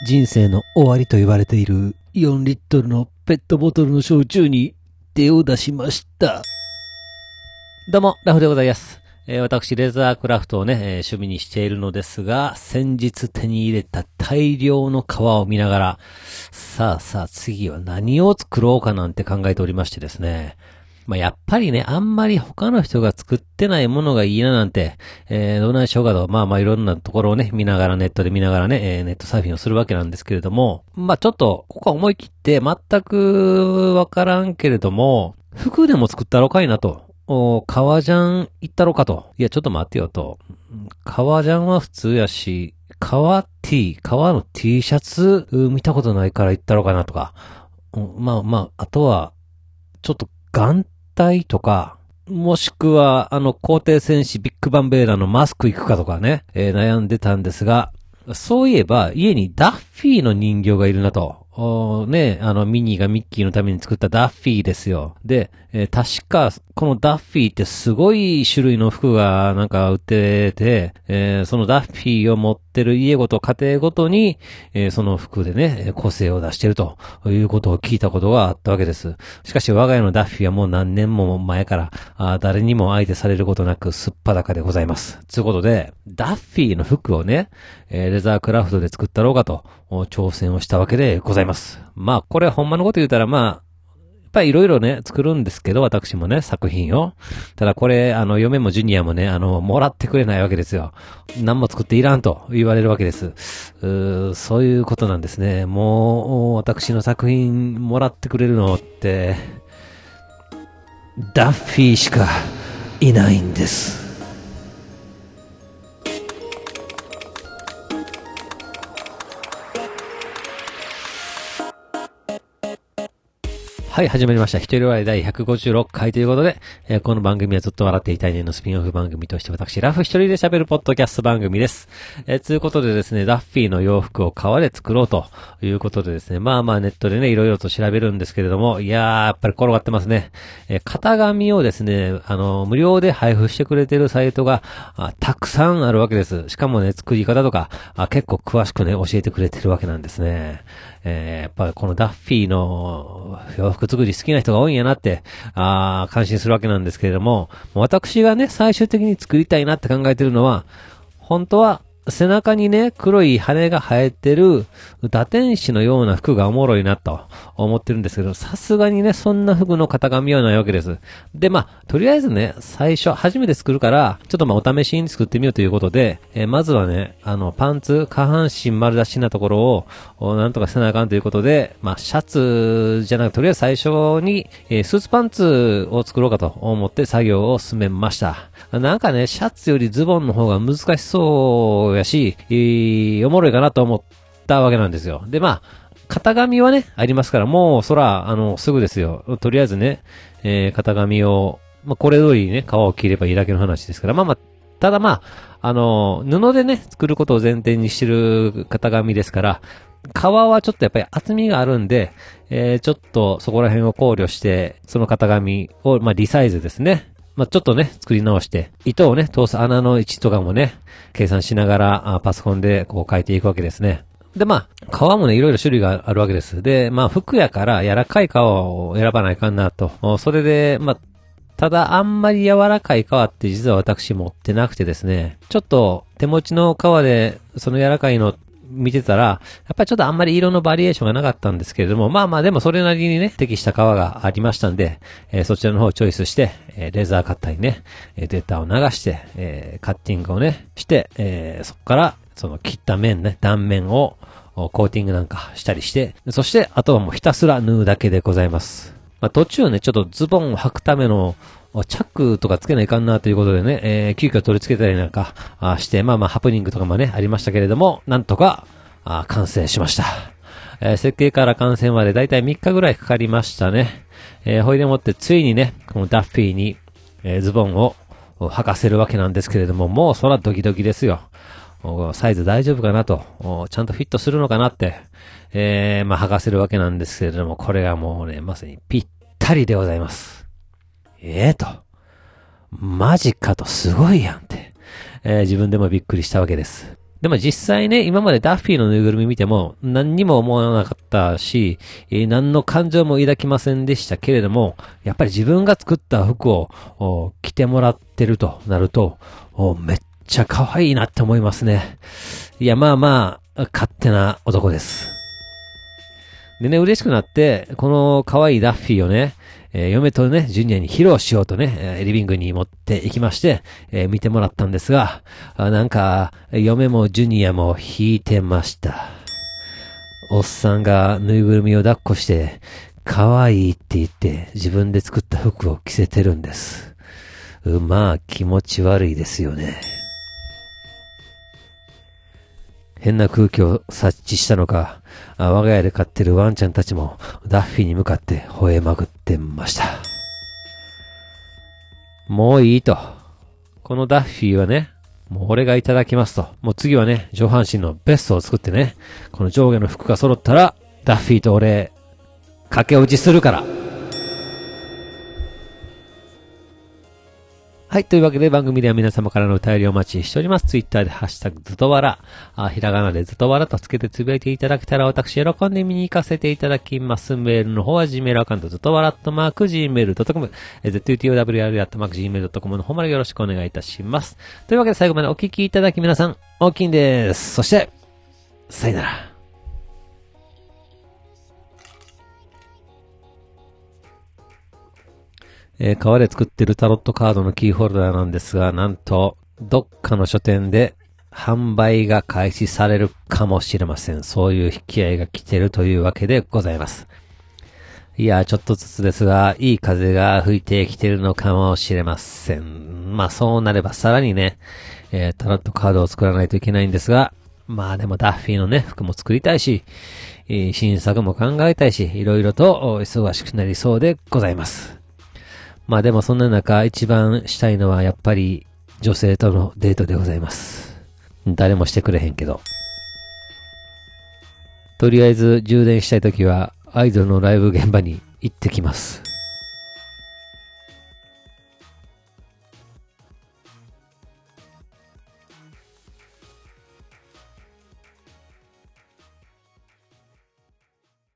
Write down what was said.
人生の終わりと言われている4リットルのペットボトルの焼酎に手を出しました。どうも、ラフでございます。えー私、レザークラフトをね、えー趣味にしているのですが、先日手に入れた大量の皮を見ながら、さあさあ次は何を作ろうかなんて考えておりましてですね。まあ、やっぱりね、あんまり他の人が作ってないものがいいななんて、えー、どうなんでしょうかと、まあまあいろんなところをね、見ながら、ネットで見ながらね、えーネットサーフィンをするわけなんですけれども、まあちょっと、ここは思い切って全くわからんけれども、服でも作ったろかいなと。お革ジャン行ったろかと。いや、ちょっと待ってよと。革ジャンは普通やし、革 T、革の T シャツ、見たことないから行ったろかなとか。まあまあ、あとは、ちょっと眼隊とか、もしくは、あの、皇帝戦士ビッグバンベーラーのマスク行くかとかね、えー悩んでたんですが、そういえば、家にダッフィーの人形がいるなと。おーね、あの、ミニーがミッキーのために作ったダッフィーですよ。で、えー確か、このダッフィーってすごい種類の服がなんか売ってて、えーそのダッフィーを持ってる家ごと家庭ごとに、えーその服でね、個性を出してるということを聞いたことがあったわけです。しかし我が家のダッフィーはもう何年も前から、あ誰にも相手されることなくすっぱだかでございます。ということで、ダッフィーの服をね、えーレザークラフトで作ったろうかと、挑戦をしたわけでございます。ます。まあ、これほんまのこと言うたら、まあ、やっぱりいろいろね、作るんですけど、私もね、作品を。ただこれ、あの、嫁もジュニアもね、あの、もらってくれないわけですよ。何も作っていらんと言われるわけです。うーそういうことなんですね。もう、私の作品もらってくれるのって、ダッフィーしかいないんです。はい、始まりました。一人笑い第156回ということで、えーこの番組はずっと笑っていたいねのスピンオフ番組として私、ラフ一人で喋るポッドキャスト番組です。えー、ということでですね、ダッフィーの洋服を革で作ろうということでですね、まあまあネットでね、いろいろと調べるんですけれども、いやー、やっぱり転がってますね。えー型紙をですね、あの、無料で配布してくれてるサイトが、あたくさんあるわけです。しかもね、作り方とか、あ結構詳しくね、教えてくれてるわけなんですね。えーやっぱこのダッフィーの洋服作り好きな人が多いんやなって、ああ感心するわけなんですけれども、私がね、最終的に作りたいなって考えてるのは、本当は、背中にね、黒い羽が生えてる、打天使のような服がおもろいなと思ってるんですけど、さすがにね、そんな服の型紙はないわけです。で、まあ、とりあえずね、最初、初めて作るから、ちょっとまあ、お試しに作ってみようということで、えーまずはね、あの、パンツ、下半身丸出しなところを、なんとかせなあかんということで、まあ、シャツじゃなく、とりあえず最初に、えースーツパンツを作ろうかと思って作業を進めました。なんかね、シャツよりズボンの方が難しそうやし、えーおもろいかなと思ったわけなんですよ。で、まあ、型紙はね、ありますから、もう、そら、あの、すぐですよ。とりあえずね、えー型紙を、まあ、これ通りね、皮を切ればいいだけの話ですから、まあまあ、ただまあ、あの、布でね、作ることを前提にしてる型紙ですから、皮はちょっとやっぱり厚みがあるんで、えーちょっとそこら辺を考慮して、その型紙を、まあ、リサイズですね。まあ、ちょっとね、作り直して、糸をね、通す穴の位置とかもね、計算しながら、あパソコンでこう書いていくわけですね。で、まあ、皮もね、いろいろ種類があるわけです。で、まあ、服やから柔らかい皮を選ばないかなと。それで、まあ、ただ、あんまり柔らかい皮って実は私持ってなくてですね、ちょっと手持ちの皮で、その柔らかいの見てたら、やっぱりちょっとあんまり色のバリエーションがなかったんですけれども、まあまあでもそれなりにね、適した皮がありましたんで、えーそちらの方をチョイスして、えーレーザーカッターにね、えデータを流して、えーカッティングをね、して、えーそこから、その切った面ね、断面を、コーティングなんかしたりして、そして、あとはもうひたすら縫うだけでございます。まあ途中ね、ちょっとズボンを履くための、チャックとかつけないかんなということでね、えー急遽取り付けたりなんかして、まあまあハプニングとかもね、ありましたけれども、なんとか、あ完成しました。えー設計から完成までだいたい3日ぐらいかかりましたね。えーほいでもってついにね、このダッフィーに、えーズボンを履かせるわけなんですけれども、もうそらドキドキですよ。サイズ大丈夫かなと、ちゃんとフィットするのかなって、えー、まあ、履かせるわけなんですけれども、これがもうね、まさにぴったりでございます。ええと。マジかとすごいやんって、えー自分でもびっくりしたわけです。でも実際ね、今までダッフィーのぬいぐるみ見ても何にも思わなかったし、えー、何の感情も抱きませんでしたけれども、やっぱり自分が作った服を着てもらってるとなると、めっちゃ可愛いなって思いますね。いや、まあまあ、勝手な男です。でね、嬉しくなって、この可愛いダッフィーをね、えー、嫁とね、ジュニアに披露しようとね、え、リビングに持って行きまして、えー、見てもらったんですが、あなんか、嫁もジュニアも引いてました。おっさんがぬいぐるみを抱っこして、可愛いって言って自分で作った服を着せてるんです。まあ気持ち悪いですよね。変な空気を察知したのか、我が家で飼ってるワンちゃんたちもダッフィーに向かって吠えまくってました。もういいと。このダッフィーはね、もう俺がいただきますと。もう次はね、上半身のベストを作ってね、この上下の服が揃ったら、ダッフィーと俺、駆け落ちするから。はい。というわけで番組では皆様からのお便りをお待ちしております。ツイッターでハッシュタグズトワラ、あひらがなでズトワラとつけてつぶやいていただけたら私喜んで見に行かせていただきます。メールの方は Gmail アカウントズトワラットマーク Gmail.com、zutowr アットマーク Gmail.com の方までよろしくお願いいたします。というわけで最後までお聞きいただき皆さん、大きいんです。そして、さよなら。えー、革で作ってるタロットカードのキーホルダーなんですが、なんと、どっかの書店で販売が開始されるかもしれません。そういう引き合いが来てるというわけでございます。いや、ちょっとずつですが、いい風が吹いてきてるのかもしれません。まあそうなればさらにね、えー、タロットカードを作らないといけないんですが、まあでもダッフィーのね、服も作りたいし、新作も考えたいし、いろいろと忙しくなりそうでございます。まあでもそんな中一番したいのはやっぱり女性とのデートでございます。誰もしてくれへんけど。とりあえず充電したい時はアイドルのライブ現場に行ってきます。